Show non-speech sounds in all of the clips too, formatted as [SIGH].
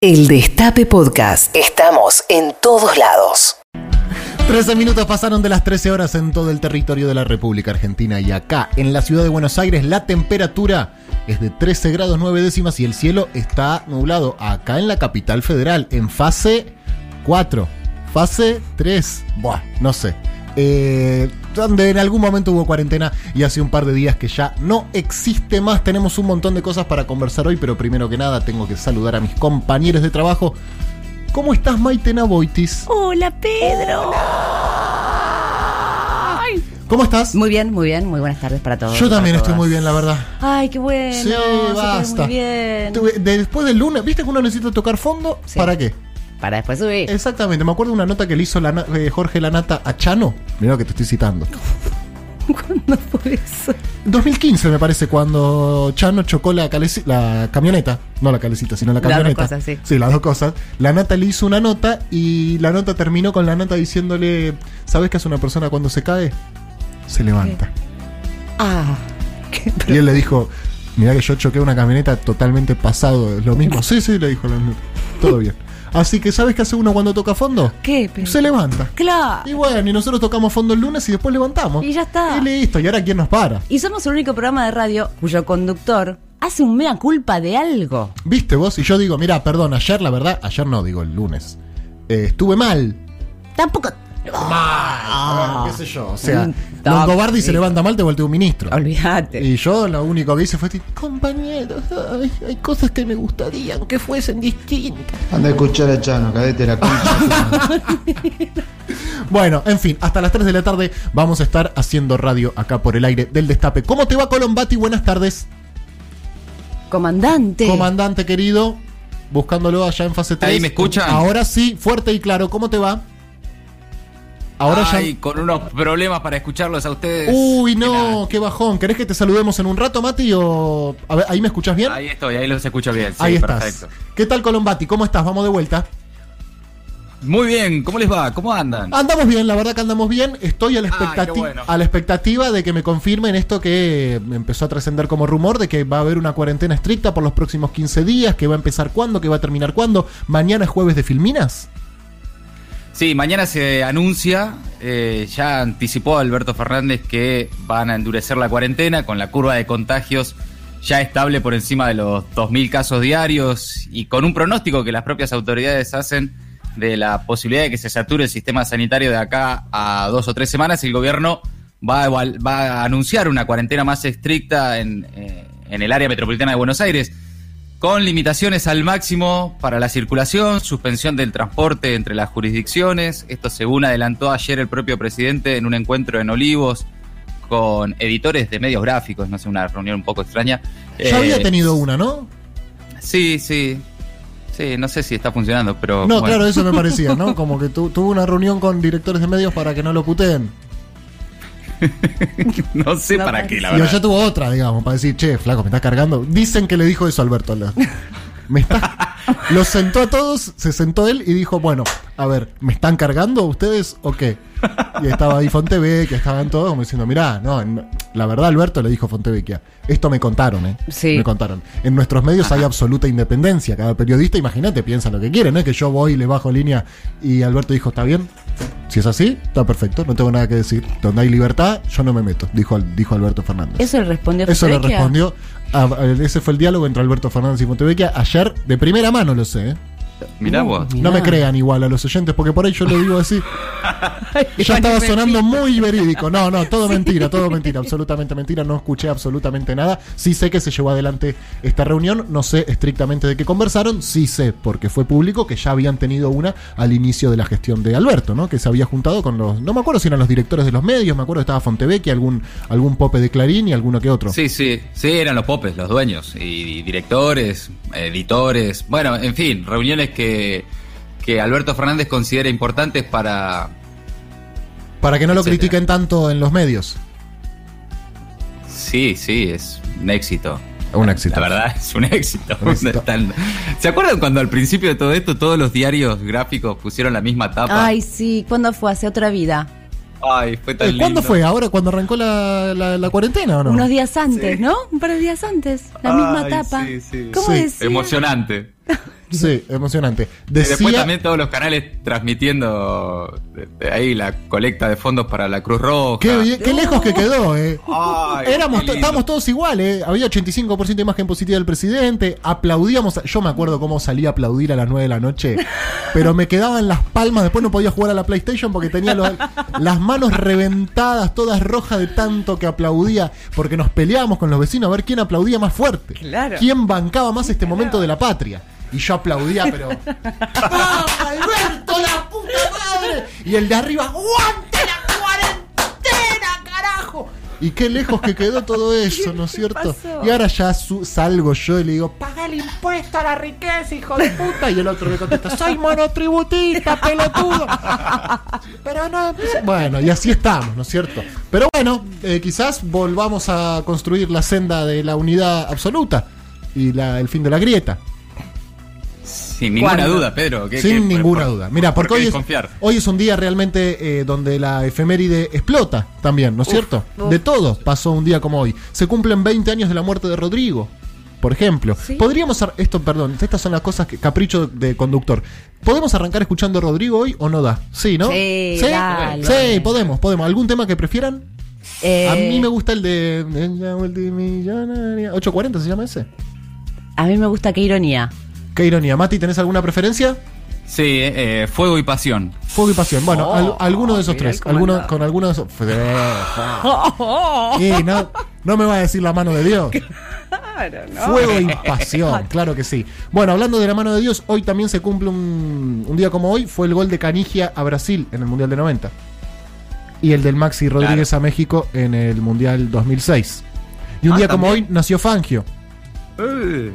El Destape Podcast. Estamos en todos lados. 13 minutos pasaron de las 13 horas en todo el territorio de la República Argentina y acá en la ciudad de Buenos Aires la temperatura es de 13 grados 9 décimas y el cielo está nublado acá en la capital federal en fase 4, fase 3, buah, no sé. Eh, donde en algún momento hubo cuarentena y hace un par de días que ya no existe más. Tenemos un montón de cosas para conversar hoy, pero primero que nada tengo que saludar a mis compañeros de trabajo. ¿Cómo estás, Maite Naboitis? Hola, Pedro. ¿Cómo estás? Muy bien, muy bien. Muy buenas tardes para todos. Yo también estoy todas. muy bien, la verdad. Ay, qué bueno. Sí, basta. Muy bien. Después del lunes, ¿viste que uno necesita tocar fondo? Sí. ¿Para qué? Para después subir. Exactamente, me acuerdo de una nota que le hizo la eh, Jorge Lanata a Chano. Mira lo que te estoy citando. [LAUGHS] ¿Cuándo fue eso? 2015 me parece cuando Chano chocó la, la camioneta, no la calecita, sino la Las dos camioneta. cosas, sí. las dos cosas. La nata le hizo una nota y la nota terminó con la nata diciéndole, ¿sabes qué hace una persona cuando se cae? Se levanta. Ah. [LAUGHS] qué- Y él le dijo, mira que yo choqué una camioneta totalmente pasado, es lo mismo. Sí, sí, le dijo la nota. Todo bien. Así que ¿sabes qué hace uno cuando toca fondo? ¿Qué? Se levanta. Claro. Y bueno, y nosotros tocamos fondo el lunes y después levantamos. Y ya está. Y listo, y ahora quién nos para. Y somos el único programa de radio cuyo conductor hace un mea culpa de algo. ¿Viste vos? Y yo digo, mira, perdón, ayer la verdad, ayer no, digo el lunes. eh, estuve mal. Tampoco. Mal. qué sé yo. O sea, Longobardi se levanta mal, te voltea un ministro. Olvídate. Y yo lo único que hice fue decir, compañeros, ay, hay cosas que me gustarían que fuesen distintas. Anda a escuchar a Chano, cadete la concha. [LAUGHS] Bueno, en fin, hasta las 3 de la tarde vamos a estar haciendo radio acá por el aire del Destape. ¿Cómo te va, Colombati? Buenas tardes. Comandante. Comandante querido, buscándolo allá en fase 3. Ahí, ¿me escuchan? Ahora sí, fuerte y claro. ¿Cómo te va? Ahora Ay, ya. con unos problemas para escucharlos a ustedes. Uy, no, qué bajón. ¿Querés que te saludemos en un rato, Mati? O... A ver, ¿ahí me escuchas bien? Ahí estoy, ahí los escucho bien. Sí, Ahí estás. perfecto. ¿Qué tal, Colombati? ¿Cómo estás? Vamos de vuelta. Muy bien, ¿cómo les va? ¿Cómo andan? Andamos bien, la verdad que andamos bien. Estoy a la, Ay, expectati- bueno. a la expectativa de que me confirmen esto que empezó a trascender como rumor, de que va a haber una cuarentena estricta por los próximos 15 días, que va a empezar cuándo, que va a terminar cuándo. Mañana es jueves de Filminas. Sí, mañana se anuncia, eh, ya anticipó Alberto Fernández que van a endurecer la cuarentena con la curva de contagios ya estable por encima de los 2.000 casos diarios y con un pronóstico que las propias autoridades hacen de la posibilidad de que se sature el sistema sanitario de acá a dos o tres semanas, el gobierno va a, va a anunciar una cuarentena más estricta en, eh, en el área metropolitana de Buenos Aires con limitaciones al máximo para la circulación, suspensión del transporte entre las jurisdicciones. Esto según adelantó ayer el propio presidente en un encuentro en Olivos con editores de medios gráficos, no sé, una reunión un poco extraña. Ya Eh, había tenido una, ¿no? Sí, sí. Sí, no sé si está funcionando, pero... No, bueno. claro, eso me [LAUGHS] parecía, ¿no? Como que tu- tuvo una reunión con directores de medios para que no lo puteen. [LAUGHS] no sé No para qué, la Y verdad. allá tuvo otra, digamos, para decir, che, flaco, me estás cargando. Dicen que le dijo eso a Alberto. lo- [LAUGHS] Me está... Los sentó a todos, se sentó él y dijo, bueno, a ver, ¿me están cargando ustedes o qué? Y estaba ahí Fontevecchia, que estaban todos como diciendo, mirá, no, en- la verdad Alberto le dijo Fontevecchia, esto me contaron, ¿eh? Sí. Me contaron. En nuestros medios hay absoluta independencia. Cada periodista, imagínate, piensa lo que quiere, no es que yo voy y le bajo línea y Alberto dijo, está bien. Si es así, está perfecto, no tengo nada que decir. Donde hay libertad, yo no me meto, dijo, dijo Alberto Fernández. Eso le respondió Eso le respondió. a- a- ese fue el diálogo entre Alberto Fernández y Fontevecchia. Ayer, de primera mano lo sé. ¿eh? Mirá vos. No me crean igual a los oyentes, porque por ahí yo lo digo así. [LAUGHS] Ya estaba sonando muy verídico. No, no, todo mentira, todo mentira, absolutamente mentira. No escuché absolutamente nada. Sí sé que se llevó adelante esta reunión. No sé estrictamente de qué conversaron. Sí sé, porque fue público, que ya habían tenido una al inicio de la gestión de Alberto, ¿no? Que se había juntado con los. No me acuerdo si eran los directores de los medios, me acuerdo que estaba Fontevecchia, algún, algún pope de Clarín y alguno que otro. Sí, sí, sí, eran los popes, los dueños, y directores, editores, bueno, en fin, reuniones que, que Alberto Fernández considera importantes para... Para que no lo critiquen tanto en los medios. Sí, sí, es un éxito. Un éxito. La verdad, es un éxito. Un éxito. [LAUGHS] Están- ¿Se acuerdan cuando al principio de todo esto todos los diarios gráficos pusieron la misma tapa? Ay, sí. ¿Cuándo fue? Hace otra vida. Ay, fue tan Eh, ¿Cuándo lindo. fue? ¿Ahora cuando arrancó la, la- la cuarentena o no? Unos días antes, ¿no? Un par de días antes. La misma tapa. sí, sí. ¿Cómo Sí. Emocionante. [LAUGHS] Sí, emocionante. Y después Decía, también todos los canales transmitiendo de- de ahí la colecta de fondos para la Cruz Roja. qué, lejos que quedó, eh. Ay, Éramos, estábamos todos iguales, eh. había 85% de imagen positiva del presidente, aplaudíamos, yo me acuerdo cómo salía a aplaudir a las 9 de la noche, [LAUGHS] pero me quedaban las palmas, después no podía jugar a la PlayStation porque tenía los- las manos reventadas, todas rojas de tanto que aplaudía, porque nos peleábamos con los vecinos a ver quién aplaudía más fuerte, Claro. quién bancaba más este momento de la patria. Y yo aplaudía, pero. ¡Vamos, [LAUGHS] Alberto, la puta madre! Y el de arriba, ¡aguante la cuarentena, carajo! Y qué lejos que quedó todo [LAUGHS] eso, ¿no es cierto? pasó? Y ahora ya su- salgo yo y le digo, paga el impuesto a la riqueza, hijo de puta. Y el otro me contesta, soy monotributista, pelotudo. [LAUGHS] Pero no, bueno, y así estamos, ¿no es cierto? Pero bueno, eh, quizás volvamos a construir la senda de la unidad absoluta y la- el fin de la grieta. Sin ninguna ¿Cuándo? duda, Pedro. ¿qué- Sin qué- ninguna por- duda. Mira, por porque hoy es, hoy es un día realmente eh, donde la efeméride explota también, ¿no es cierto? uf. De todo pasó un día como hoy. Se cumplen 20 años de la muerte de Rodrigo, por ejemplo. Sí. Podríamos, esto, perdón, estas son las cosas que capricho de conductor. ¿Podemos arrancar escuchando a Rodrigo hoy o no da? Sí, ¿no? Sí, ¿Sí? dale. Sí, podemos, podemos. ¿Algún tema que prefieran? Eh, A mí me gusta el de La multimillonaria. 840 se llama ese. a mí me gusta qué ironía. Qué ironía. Mati, ¿tenés alguna preferencia? Sí, eh, fuego y pasión. Fuego y pasión. Bueno, Oh, al- alguno de esos tres. Alguno, con alguno de esos. [LAUGHS] Y no, no me va a decir la mano de Dios. Fuego y pasión, [LAUGHS] claro que sí. Bueno, hablando de la mano de Dios, hoy también se cumple un, un día como hoy. Fue el gol de Canigia a Brasil en el Mundial de 90. Y el del Maxi Rodríguez a México en el Mundial 2006. Y un Ah, día como también. hoy nació Fangio. Eh,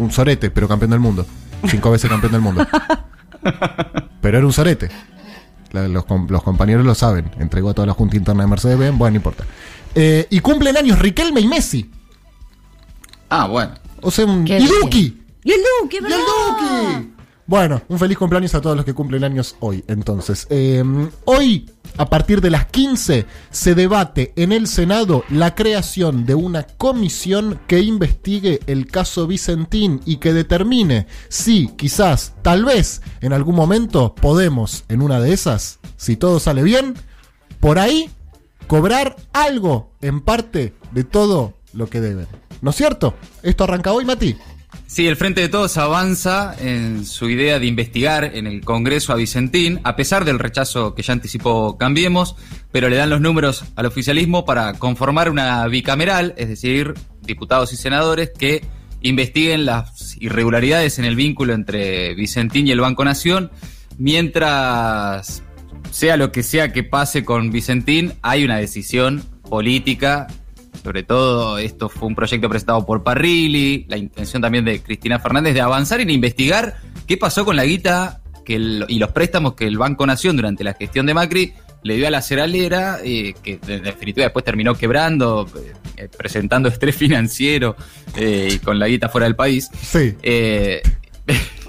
Un sorete, pero campeón del mundo. Cinco veces campeón del mundo. [LAUGHS] Pero era un sorete. Los, los compañeros lo saben. Entregó toda la junta interna de Mercedes-Benz. Bueno, no importa. Eh, y cumplen años Riquelme y Messi. Ah, bueno. O sea, un... ¡Y bien. Duki! ¡Y el Duque, ¡Y el verdad! Bueno, un feliz cumpleaños a todos los que cumplen años hoy. Entonces, eh, hoy, a partir de las 15, se debate en el Senado la creación de una comisión que investigue el caso Vicentín y que determine si, quizás, tal vez, en algún momento podemos, en una de esas, si todo sale bien, por ahí, cobrar algo en parte de todo lo que deben. ¿No es cierto? Esto arranca hoy, Mati. Sí, el Frente de Todos avanza en su idea de investigar en el Congreso a Vicentín, a pesar del rechazo que ya anticipó Cambiemos, pero le dan los números al oficialismo para conformar una bicameral, es decir, diputados y senadores que investiguen las irregularidades en el vínculo entre Vicentín y el Banco Nación, mientras sea lo que sea que pase con Vicentín, hay una decisión política sobre todo, esto fue un proyecto presentado por Parrilli, la intención también de Cristina Fernández de avanzar en investigar qué pasó con la guita que el- y los préstamos que el Banco Nación durante la gestión de Macri le dio a la ceralera, eh, que en definitiva después terminó quebrando, eh, presentando estrés [LAUGHS] financiero eh, y con la guita fuera del país. Sí. [LAUGHS]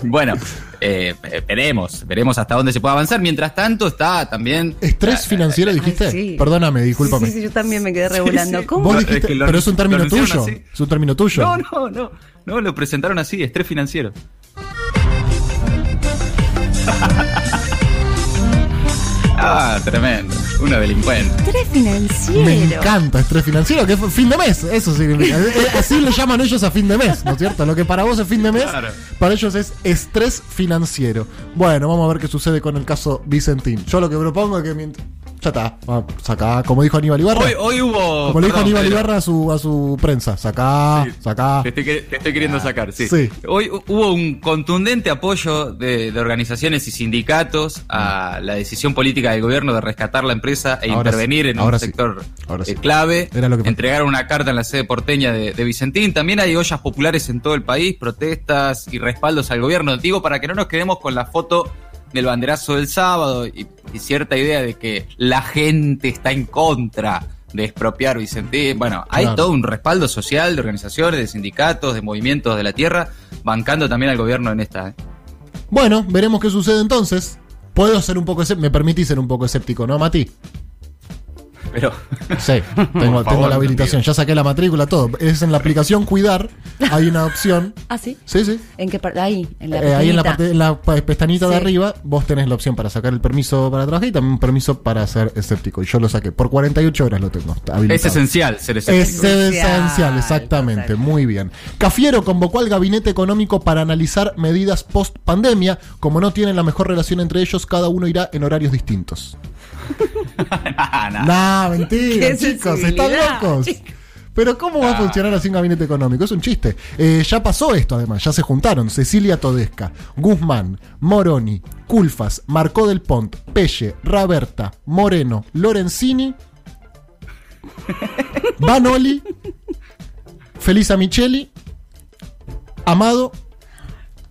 Bueno, eh, veremos, veremos hasta dónde se puede avanzar. Mientras tanto está también... ¿Estrés financiero Ay, dijiste? sí. Perdóname, discúlpame. Sí, sí, yo también me quedé regulando. sí. ¿Cómo? Vos dijiste, es que lo- pero es un término tuyo. así. Es un término tuyo. No, no, no. No, lo presentaron así, estrés financiero. [LAUGHS] ah, tremendo. Una delincuente. Estrés financiero. Me encanta estrés financiero, que es fin de mes, eso significa. [LAUGHS] Eh, Así le llaman ellos a fin de mes, ¿no es cierto? Lo que para vos es fin de mes, Claro. para ellos es estrés financiero. Bueno, vamos a ver qué sucede con el caso Vicentín. Yo lo que propongo es que mientras... Ya está, va, sacá, como dijo Aníbal Ibarra. Hoy, hoy hubo. como le dijo Aníbal Pedro. Ibarra a su, a su prensa, sacá, Sí. sacá. Te estoy, te estoy queriendo sacar, sí. Sí. Hoy hu- hubo un contundente apoyo de, de organizaciones y sindicatos a la decisión política del gobierno de rescatar la empresa e Ahora intervenir sí, en un sector eh, clave. Era lo que. Entregaron una carta en la sede porteña de, de Vicentín. También hay ollas populares en todo el país, protestas y respaldos al gobierno. Digo, para que no nos quedemos con la foto del banderazo del sábado y, y cierta idea de que la gente está en contra de expropiar Vicentín. Bueno, hay Claro. todo un respaldo social de organizaciones, de sindicatos, de movimientos de la tierra, bancando también al gobierno en esta. ¿eh? Bueno, veremos qué sucede entonces. Puedo ser un poco me permitís ser un poco escéptico, ¿no, Mati? Pero Sí, [LAUGHS] tengo, Por favor, tengo la habilitación, ya saqué la matrícula, todo. Es en la aplicación Cuidar, hay una opción. [LAUGHS] ¿Ah, sí? Sí, sí. ¿En qué parte? Ahí, en la Eh, ahí en la, parte, en la pestañita de arriba, vos tenés la opción para sacar el permiso para trabajar y también un permiso para ser escéptico. Y yo lo saqué. Por 48 horas lo tengo. habilitado. es esencial ser Es escéptico. esencial, Crucial, exactamente. total. Muy bien. Cafiero convocó al gabinete económico para analizar medidas post pandemia. Como no tienen la mejor relación entre ellos, cada uno irá en horarios distintos. [LAUGHS] Ah, [LAUGHS] no. Nah, mentira, chicos, están locos. Pero ¿cómo va a funcionar así un gabinete económico? Es un chiste. Eh, ya pasó esto además, ya se juntaron Cecilia Todesca, Guzmán, Moroni, Culfas, Marcó del Pont, Pelle, Raberta, Moreno, Lorenzini, Banoli, Felisa Micheli, Amado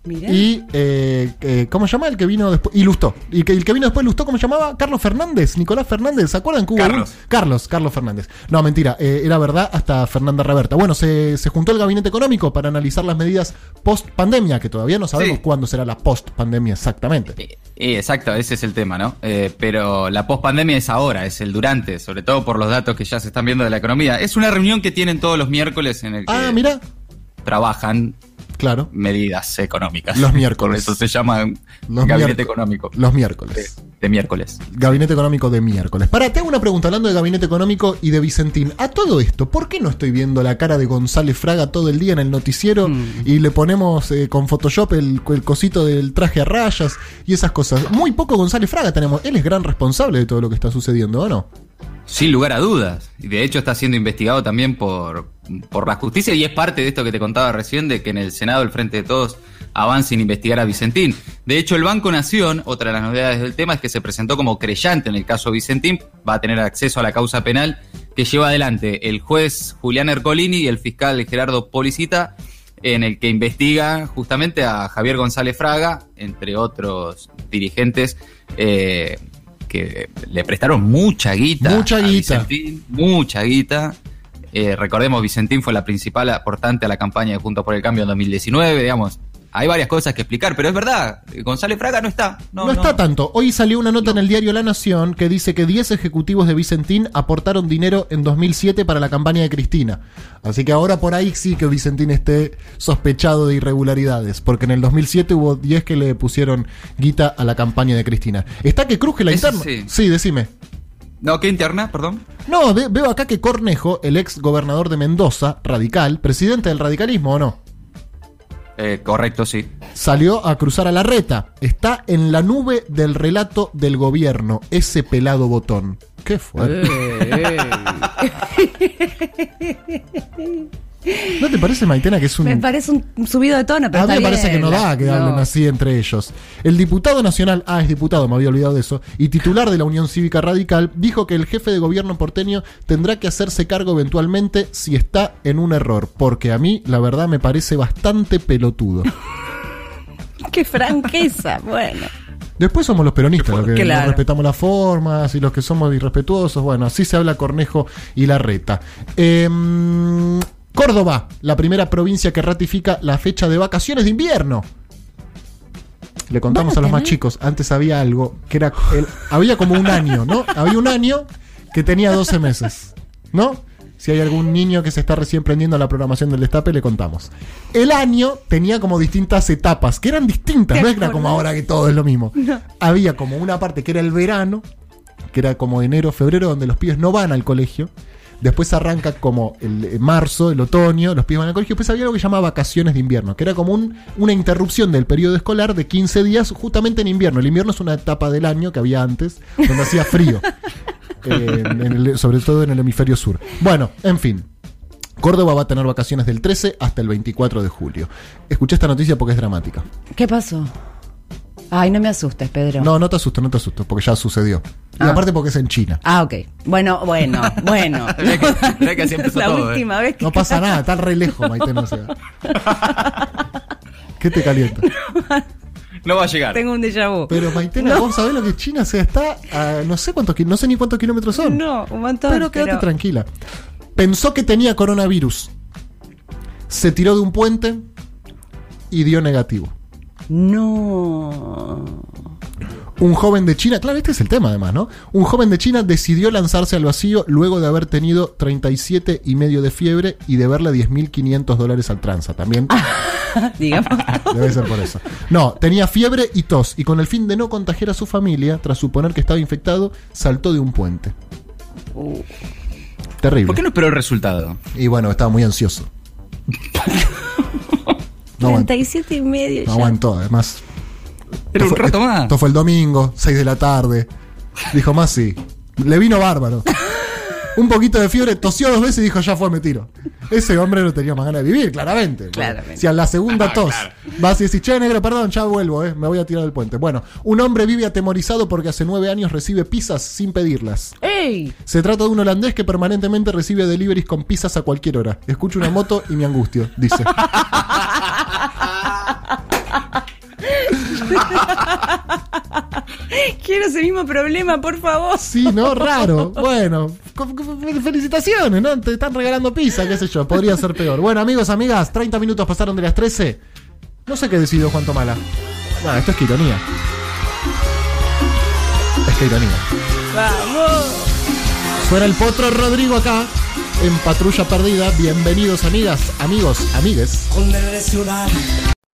Mirá. y eh, eh, ¿cómo se llama el que vino después? Y Lustó. Y que, el que vino después Lustó, ¿cómo se llamaba? Carlos Fernández, Nicolás Fernández, ¿se acuerdan que hubo Carlos. un- Carlos, Carlos Fernández. No, mentira, eh, era verdad hasta Fernanda Reberta. Bueno, se, se juntó el gabinete económico para analizar las medidas post pandemia, que todavía no sabemos Sí. cuándo será la post pandemia exactamente. Eh, exacto, ese es el tema, ¿no? Eh, pero la pospandemia es ahora, es el durante, sobre todo por los datos que ya se están viendo de la economía. Es una reunión que tienen todos los miércoles en el que Ah, mira, trabajan claro, medidas económicas. Los miércoles. Por eso se llama Los gabinete miércoles. económico. los De, miércoles. de miércoles. Gabinete económico de miércoles. Para, te hago una pregunta hablando de gabinete económico y de Vicentín. A todo esto, ¿por qué no estoy viendo la cara de González Fraga todo el día en el noticiero y le ponemos eh, con Photoshop el, el cosito del traje a rayas y esas cosas? Muy poco González Fraga tenemos. Él es gran responsable de todo lo que está sucediendo, ¿o no? Sin lugar a dudas. Y de hecho está siendo investigado también por, por la justicia y es parte de esto que te contaba recién, de que en el Senado, el Frente de Todos, avance en investigar a Vicentín. De hecho, el Banco Nación, otra de las novedades del tema, es que se presentó como creyente en el caso Vicentín, va a tener acceso a la causa penal que lleva adelante el juez Julián Ercolini y el fiscal Gerardo Policita, en el que investiga justamente a Javier González Fraga, entre otros dirigentes eh, que le prestaron mucha guita. Mucha a guita. Vicentín, mucha guita. Eh, recordemos, Vicentín fue la principal aportante a la campaña de Juntos por el Cambio en 2019, digamos. Hay varias cosas que explicar, pero es verdad, González Fraga no está. No, No, está tanto. Hoy salió una nota en el diario La Nación que dice que 10 ejecutivos de Vicentín aportaron dinero en 2007 para la campaña de Cristina. Así que ahora por ahí sí que Vicentín esté sospechado de irregularidades, porque en el 2007 hubo 10 que le pusieron guita a la campaña de Cristina. ¿Está que cruje la Eso interna? sí. sí, decime. No, ¿qué interna? Perdón. No, ve- veo acá que Cornejo, el ex gobernador de Mendoza, radical, presidente del radicalismo o no, Eh, correcto, sí. salió a cruzar a la reta. Está en la nube del relato del gobierno, ese pelado botón. ¿Qué fue? [LAUGHS] ¿No te parece, Maitena, que es un... Me parece un subido de tono, pero a mí me parece que no da que No. hablen así entre ellos. El diputado nacional, ah, es diputado, me había olvidado de eso, y titular de la Unión Cívica Radical, dijo que el jefe de gobierno porteño tendrá que hacerse cargo eventualmente si está en un error, porque a mí, la verdad, me parece bastante pelotudo. [LAUGHS] Qué franqueza, bueno. Después somos los peronistas, los que Claro. no respetamos las formas y los que somos irrespetuosos. Bueno, así se habla Cornejo y Larreta. Em, Córdoba, la primera provincia que ratifica la fecha de vacaciones de invierno. Le contamos a a los más chicos, antes había algo que era. el- había como un año, ¿no? Había un año que tenía 12 meses, ¿no? Si hay algún niño que se está recién prendiendo a la programación del destape, le contamos. El año tenía como distintas etapas, que eran distintas, ¿Te no era como ahora que todo es lo mismo. Había como una parte que era el verano, que era como enero, febrero, donde los pibes no van al colegio. Después arranca como el eh, marzo, el otoño, los pibes van al colegio. Después había algo que se llamaba vacaciones de invierno, que era como un- una interrupción del periodo escolar de 15 días justamente en invierno. El invierno es una etapa del año que había antes, donde hacía frío. [LAUGHS] Eh, en el- sobre todo en el hemisferio sur. Bueno, en fin. Córdoba va a tener vacaciones del 13 hasta el 24 de julio. Escuché esta noticia porque es dramática. ¿Qué pasó? Ay, no me asustes, Pedro. No, no te asustes, no te asustes, porque ya sucedió. Y Ah. aparte porque es en China. Ah, ok. Bueno, bueno, [LAUGHS] bueno. Que- que empezó La todo, ¿eh? última vez que No [LAUGHS] pasa nada, está re lejos, Maite, no sé. ¿Qué te calienta? No va a llegar. tengo un déjà vu. Pero Maitena, vos sabés lo que es China, o sea, está a no sé cuántos, no sé ni cuántos kilómetros son. No, un montón. pero quédate pero- tranquila. Pensó que tenía coronavirus. Se tiró de un puente y dio negativo. No. Un joven de China, claro, este es el tema además, ¿no? Un joven de China decidió lanzarse al vacío luego de haber tenido 37 y medio de fiebre y de verle 10.500 dólares al tranza. También [LAUGHS] Digamos. [LAUGHS] debe ser por eso. No, tenía fiebre y tos y con el fin de no contagiar a su familia, tras suponer que estaba infectado, saltó de un puente. Terrible. ¿Por qué no esperó el resultado? Y bueno, estaba muy ansioso. [LAUGHS] No aguantó, 37 y medio no ya. aguantó, además. Era un Esto fue- rato más. Esto fue el domingo, 6 de la tarde. Dijo más sí. Le vino bárbaro. [LAUGHS] Un poquito de fiebre, tosió dos veces y dijo, ya fue, me tiro. Ese hombre no tenía más ganas de vivir, claramente. Claramente. Si a la segunda Ah, tos claro. vas y decís, che, negro, perdón, ya vuelvo, eh, me voy a tirar del puente. Bueno, un hombre vive atemorizado porque hace nueve años recibe pizzas sin pedirlas. ¡Ey! Se trata de un holandés que permanentemente recibe deliveries con pizzas a cualquier hora. Escucho una moto y me angustio, dice. [LAUGHS] [LAUGHS] Quiero ese mismo problema, por favor. Sí, ¿no? Raro. Bueno, felicitaciones, ¿no? Te están regalando pizza, qué sé yo. Podría ser peor. Bueno, amigos, amigas, 30 minutos pasaron de las 13. No sé qué decidió Juan Tomala. No, esto es que ironía. Es que ironía. Vamos. Suena el potro Rodrigo acá, en Patrulla Perdida. Bienvenidos, amigas, amigos, amigues.